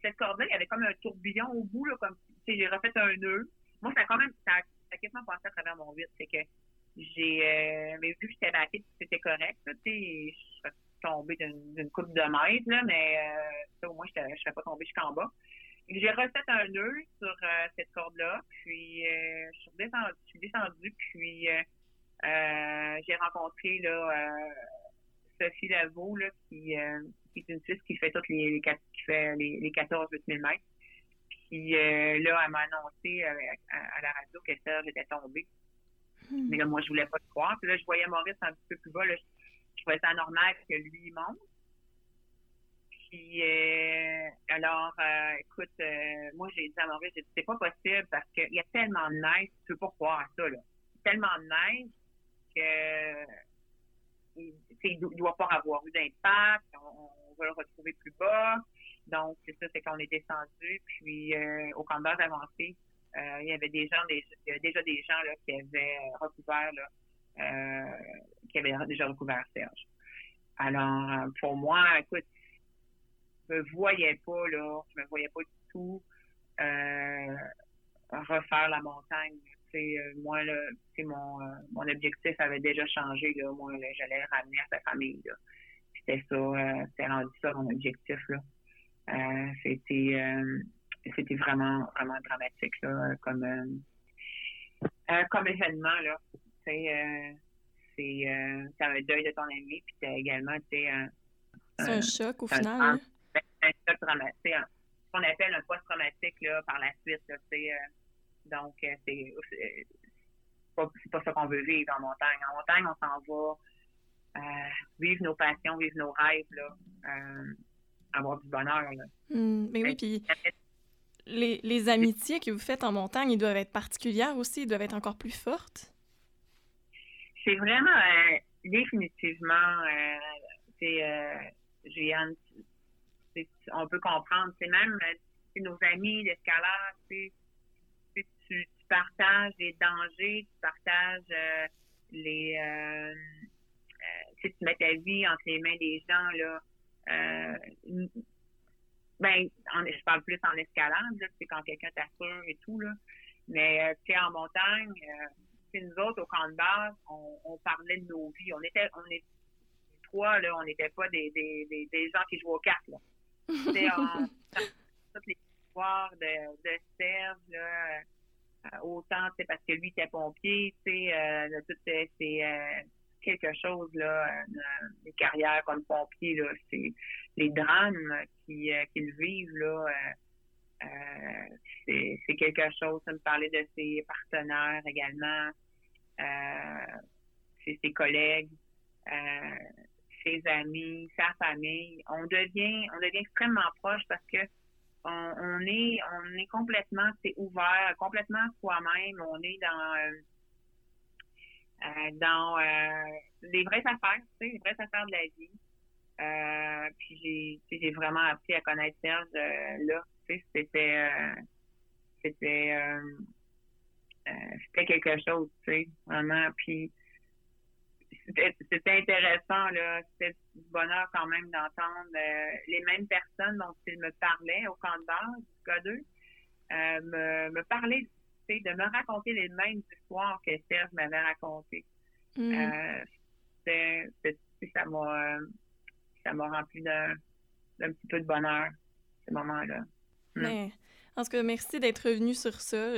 cette corde-là, il y avait comme un tourbillon au bout, là, comme si j'ai refait un nœud. Moi, ça a quand même, ça a, ça a quasiment passé à travers mon vide. C'est que j'ai, euh, mais vu que j'étais battée, c'était correct, tu sais, je tombée d'une coupe de mètres, là, mais euh, au moins, je ne serais pas tombée jusqu'en bas. J'ai refait un nœud sur euh, cette corde-là, puis euh, je suis descendue, je suis descendue puis euh, j'ai rencontré là Sophie Lavaux, là, qui, qui est une Suisse qui fait toutes les, qui fait les, les 14 000 mètres. Puis là, elle m'a annoncé à, à, la radio que Serge était tombé. Hmm. Mais là, moi, je voulais pas le croire. Puis là, je voyais Maurice un petit peu plus bas. Là, je, trouvais ça normal que lui monte. Puis, euh, alors, euh, écoute, euh, moi, j'ai dit à Maurice, j'ai dit, c'est pas possible parce qu'il y a tellement de neige, tu peux pas croire à ça, là. Tellement de neige que il ne doit pas avoir eu d'impact. On, va le retrouver plus bas. Donc, c'est ça, c'est qu'on est descendu. Puis, au camp de avancé, il y avait des gens, des, il y déjà des gens là, qui avaient recouvert, là, qui avaient déjà recouvert Serge. Alors, pour moi, écoute, je me voyais pas, là, je me voyais pas du tout euh, refaire la montagne. Euh, moi, là, mon, euh, mon objectif avait déjà changé. Là. Moi, j'allais ramener à sa famille. C'était ça, euh, c'était rendu ça mon objectif. Là. Euh, c'était c'était vraiment, vraiment dramatique là, comme, comme événement. Là. C'est c'est un deuil de ton ami, puis c'est également, c'est un choc au final. Hein? un choc traumatique, ce qu'on appelle un post-traumatique là, par la suite. Là, euh, donc, euh, c'est pas, pas ça qu'on veut vivre en montagne. En montagne, on s'en va euh, vivre nos passions, vivre nos rêves, là, avoir du bonheur. Là. Mmh, mais oui, puis les, les amitiés que vous faites en montagne, ils doivent être particulières aussi, ils doivent être encore plus fortes? C'est vraiment définitivement, c'est Juliane, on peut comprendre. C'est même nos amis l'escalade, tu, tu, partages les dangers, tu partages euh, les euh, euh, tu mets ta vie entre les mains des gens là. ben, je parle plus en escalade, c'est quand quelqu'un t'assure et tout là. Mais tu sais, en montagne, nous autres au camp de base, on, parlait de nos vies. On était, on est trois là, on n'était pas des, des, des, gens qui jouent aux cartes là. C'est toutes les histoires de, de Serge, là, euh, autant, c'est parce que lui était pompier, tu sais, euh, c'est euh, quelque chose, là, les carrières comme pompier, là, c'est les drames qu'ils vivent, là, c'est quelque chose. Ça me parlait de ses partenaires également, c'est ses collègues ses amis, sa famille. On devient, on devient extrêmement proche parce que on, est, on est complètement, c'est ouvert, complètement soi-même. On est dans, euh, euh, dans euh, les vraies affaires, tu sais, les vraies affaires de la vie. puis j'ai, j'ai vraiment appris à connaître Serge là. Tu sais, c'était, c'était, c'était quelque chose, tu sais, vraiment. Puis c'était intéressant, là. C'était du bonheur quand même d'entendre euh, les mêmes personnes dont il me parlait au camp de base du K2 euh, me, me parler, de me raconter les mêmes histoires que Serge m'avait racontées. Mm. Euh, ça m'a ça m'a rempli d'un petit peu de bonheur, ce moment-là. Mm. Mais, en tout cas, merci d'être revenu sur ça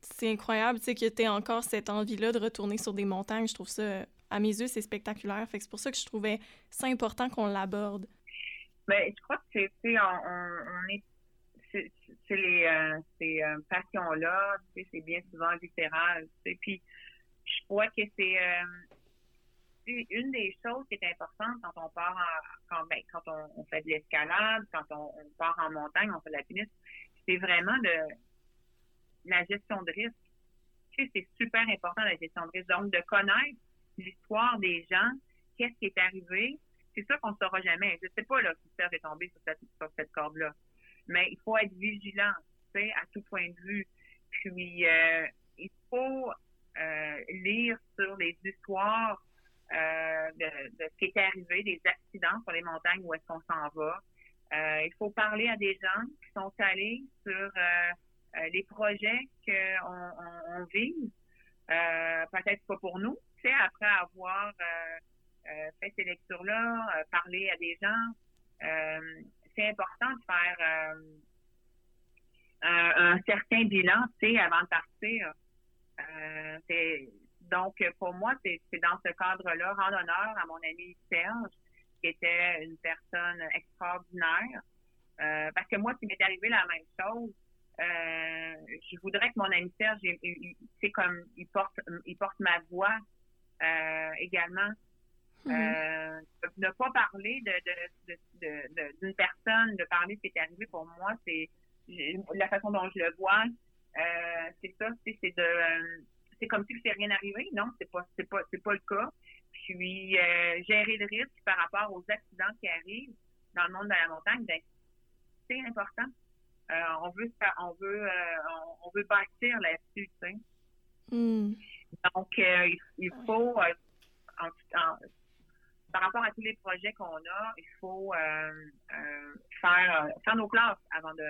c'est incroyable, tu sais, que tu encore cette envie-là de retourner sur des montagnes. Je trouve ça, à mes yeux, c'est spectaculaire. Fait que c'est pour ça que je trouvais ça important qu'on l'aborde. Ben, je crois que c'est, on, est, c'est, les, euh, ces euh, passions-là, tu sais, c'est bien souvent littéral, tu sais. Puis, je crois que c'est, euh, une des choses qui est importante quand on part en, quand, ben, quand on, fait de l'escalade, quand on, part en montagne, on fait de la l'alpinisme, c'est vraiment de la gestion de risque. Tu sais, c'est super important la gestion de risque. Donc, de connaître l'histoire des gens, qu'est-ce qui est arrivé, c'est ça qu'on ne saura jamais. Je ne sais pas là, si Serge est tombé sur cette, sur cette corde-là. Mais il faut être vigilant, tu sais, à tout point de vue. Puis, euh, il faut euh, lire sur les histoires euh, de, de, ce qui est arrivé, des accidents sur les montagnes, où est-ce qu'on s'en va. il faut parler à des gens qui sont allés sur les projets qu'on on, vise. Peut-être pas pour nous, c'est après avoir fait ces lectures-là, parler à des gens. c'est important de faire un, certain bilan, tu sais, avant de partir. Euh, donc, pour moi, c'est dans ce cadre-là, rendre honneur à mon ami Serge, qui était une personne extraordinaire. Euh, parce que moi, s'il m'est arrivé la même chose, euh, je voudrais que mon ami Serge, c'est comme il porte, il porte ma voix également. Mm-hmm. ne pas parler de, d'une personne, de parler de ce qui est arrivé pour moi, c'est la façon dont je le vois, euh, c'est ça, c'est de euh, c'est comme si c'est rien arrivé. Non, c'est pas c'est pas c'est pas le cas. Puis euh, gérer le risque par rapport aux accidents qui arrivent dans le monde de la montagne, ben c'est important. On veut on veut on, veut bâtir là-dessus, tu sais. Hmm. Donc il, faut par rapport à tous les projets qu'on a, il faut faire faire nos classes avant de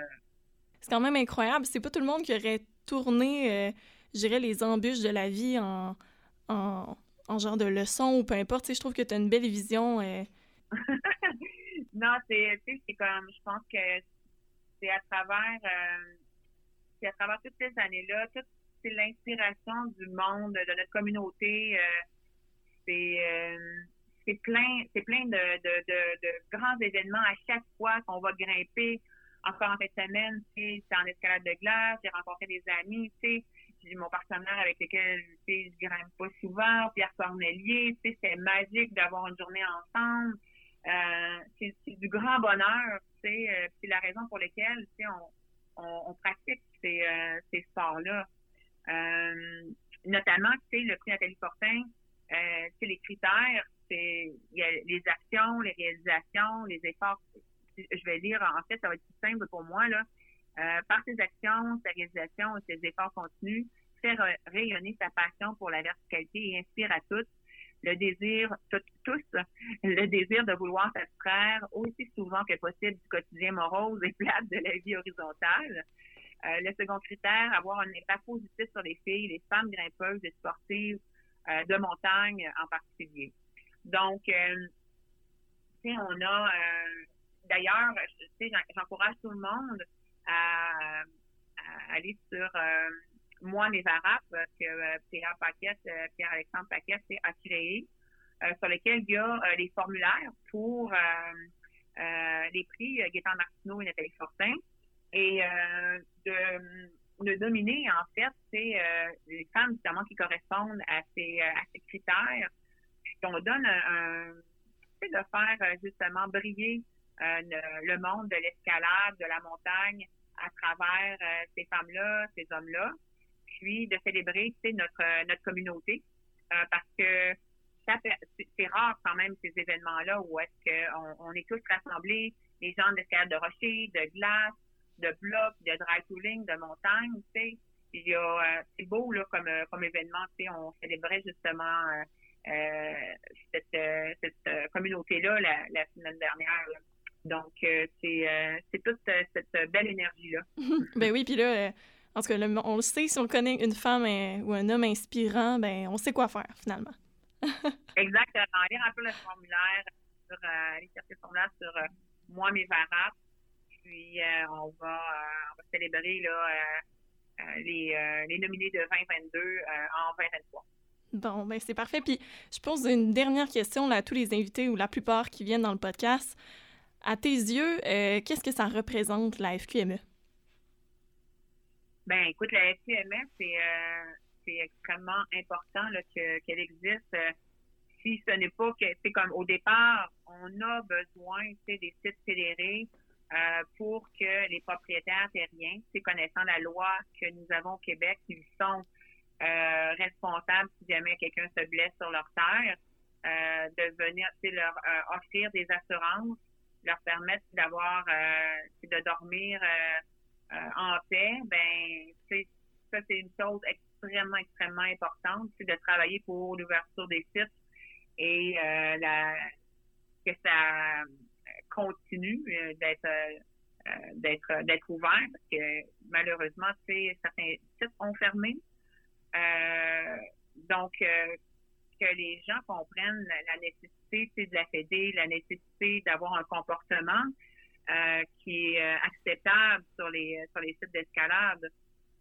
c'est quand même incroyable. C'est pas tout le monde qui aurait tourné, euh, je dirais, les embûches de la vie en, en, en genre de leçon ou peu importe. je trouve que tu as une belle vision. Euh. non, c'est comme, je pense que c'est à travers, euh, à travers toutes ces années-là, toute c'est l'inspiration du monde, de notre communauté. c'est c'est plein, c'est plein de, de, de, grands événements à chaque fois qu'on va grimper encore en cette semaine, c'est en escalade de glace, j'ai rencontré des amis, tu sais, mon partenaire avec lequel je grimpe pas souvent, Pierre Cornelier, c'est magique d'avoir une journée ensemble. Euh, c'est du grand bonheur, euh, c'est la raison pour laquelle, sais, on, on, pratique ces, euh, ces sports-là. Euh, notamment, le prix Nathalie Fortin, euh, les critères, c'est les actions, les réalisations, les efforts je vais dire, en fait, ça va être plus simple pour moi, là. Euh, par ses actions, sa réalisation et ses efforts contenus, faire rayonner sa passion pour la verticalité et inspire à tous le désir, tous, le désir de vouloir s'abstraire aussi souvent que possible du quotidien morose et plate de la vie horizontale. Euh, le second critère, avoir un impact positif sur les filles, les femmes grimpeuses et sportives euh, de montagne en particulier. Donc, euh, on a D'ailleurs, j'encourage tout le monde à, aller sur Moi mes Arabes que euh, Pierre Paquette, euh, Pierre-Alexandre Paquette a créé, sur lequel il y a les formulaires pour les prix Gaétan Martineau et Nathalie Fortin. Et de, de dominer, en fait, c'est les femmes justement qui correspondent à ces, à ces critères. Puis on donne un, de faire justement briller euh, le, monde de l'escalade, de la montagne à travers euh, ces femmes-là, ces hommes-là, de célébrer notre, euh, notre communauté parce que c'est rare quand même ces événements-là où est-ce qu'on on est tous rassemblés, les gens d'escalade de rocher, de glace, de blocs, de dry tooling, de montagne, tu sais. Il y a, c'est beau là comme comme événement, tu sais, on célébrait justement cette, cette communauté-là la, semaine dernière. Donc, euh, euh, c'est toute euh, cette belle énergie-là. ben oui, puis là, en tout cas, on le sait, si on connaît une femme ou un homme inspirant, ben on sait quoi faire, finalement. exactement. Lire un peu le formulaire, sur, formulaire sur Moi, mes varapes. Puis, on, va, on va célébrer là, les, les nominés de 2022 en 2023. Bon, ben c'est parfait. Puis je pose une dernière question là, à tous les invités ou la plupart qui viennent dans le podcast. À tes yeux, euh, qu'est-ce que ça représente, la FQME? Ben, écoute, la FQME, euh, c'est extrêmement important qu'elle existe. Euh, si ce n'est pas que, c'est comme au départ, on a besoin des sites fédérés pour que les propriétaires terriens, connaissant la loi que nous avons au Québec, ils sont responsables si jamais quelqu'un se blesse sur leur terre, de venir leur offrir des assurances leur permettre d'avoir, euh, de dormir euh, euh, en paix, ben, ça, c'est une chose extrêmement, extrêmement importante, c'est de travailler pour l'ouverture des sites et la, que ça continue d'être d'être d'être ouvert parce que malheureusement, certains sites ont fermé. donc, que les gens comprennent la, nécessité de la FED, la nécessité d'avoir un comportement euh, qui est euh, acceptable sur les sur les sites d'escalade.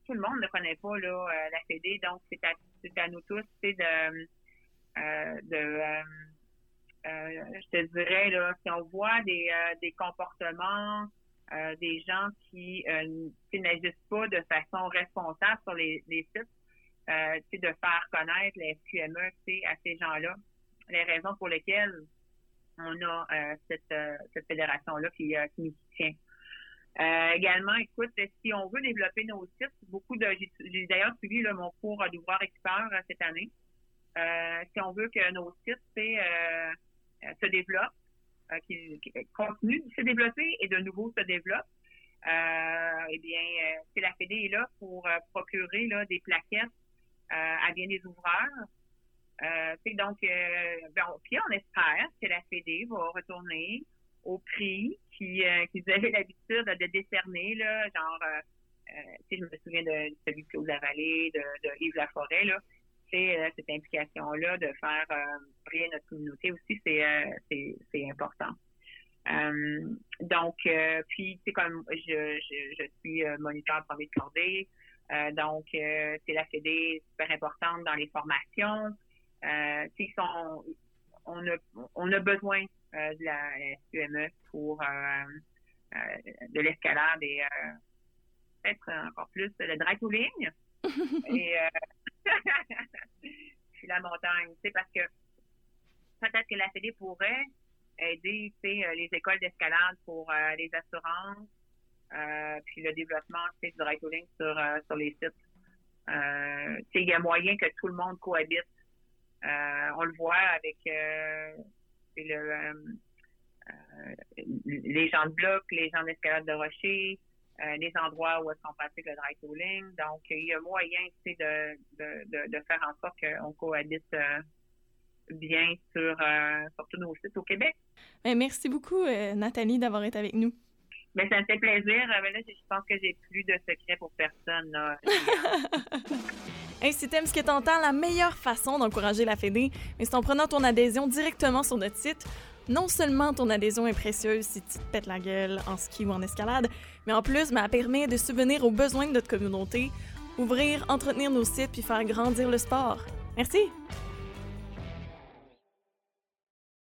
Tout le monde ne connaît pas euh, la FED, donc c'est à, à, nous tous de de je te dirais là si on voit des des comportements des gens qui, qui n'agissent pas de façon responsable sur les, les sites, euh, de faire connaître les FQME à ces gens-là, les raisons pour lesquelles on a euh, cette, euh, cette fédération-là qui, euh, nous soutient. également, écoute, si on veut développer nos sites, beaucoup j'ai d'ailleurs suivi mon cours d'ouvreur expert cette année. si on veut que nos sites se développent, qu'ils continuent de se développer et de nouveau se développent, eh bien, la FED est là pour procurer des plaquettes à bien des ouvreurs. Euh, donc, euh, ben, puis on espère que la FED va retourner au prix qu'ils euh, avaient l'habitude de décerner, là, genre, euh, je me souviens de celui de Claude Lavallée, de, de Yves Laforêt, là, c'est cette implication-là de faire briller notre communauté aussi, c'est important. donc, puis, c'est comme je, je, je suis moniteur premier de cordée, donc, c'est la CD super importante dans les formations. Euh, sont, on, a, on a besoin euh, de la SUME pour de l'escalade et peut-être encore plus le dry tooling. et puis la montagne, c'est parce que peut-être que la CD pourrait aider les écoles d'escalade pour les assurances, euh, puis le développement du dry sur, euh, sur les sites. Euh, il y a moyen que tout le monde cohabite. On le voit avec le, les gens de bloc, les gens d'escalade de rocher, les endroits où est-ce qu'on pratique le dry tooling. Donc, il y a moyen de, de, de, de, faire en sorte qu'on cohabite bien sur, sur tous nos sites au Québec. Ben, merci beaucoup, Nathalie, d'avoir été avec nous. Mais ça me fait plaisir. Euh, mais là, je pense que j'ai plus de secrets pour personne. Là. hey, si t'aimes ce que t'entends, la meilleure façon d'encourager la Fédé, c'est en prenant ton adhésion directement sur notre site. Non seulement ton adhésion est précieuse si tu te pètes la gueule en ski ou en escalade, mais en plus, ben, elle permet de subvenir aux besoins de notre communauté, ouvrir, entretenir nos sites puis faire grandir le sport. Merci!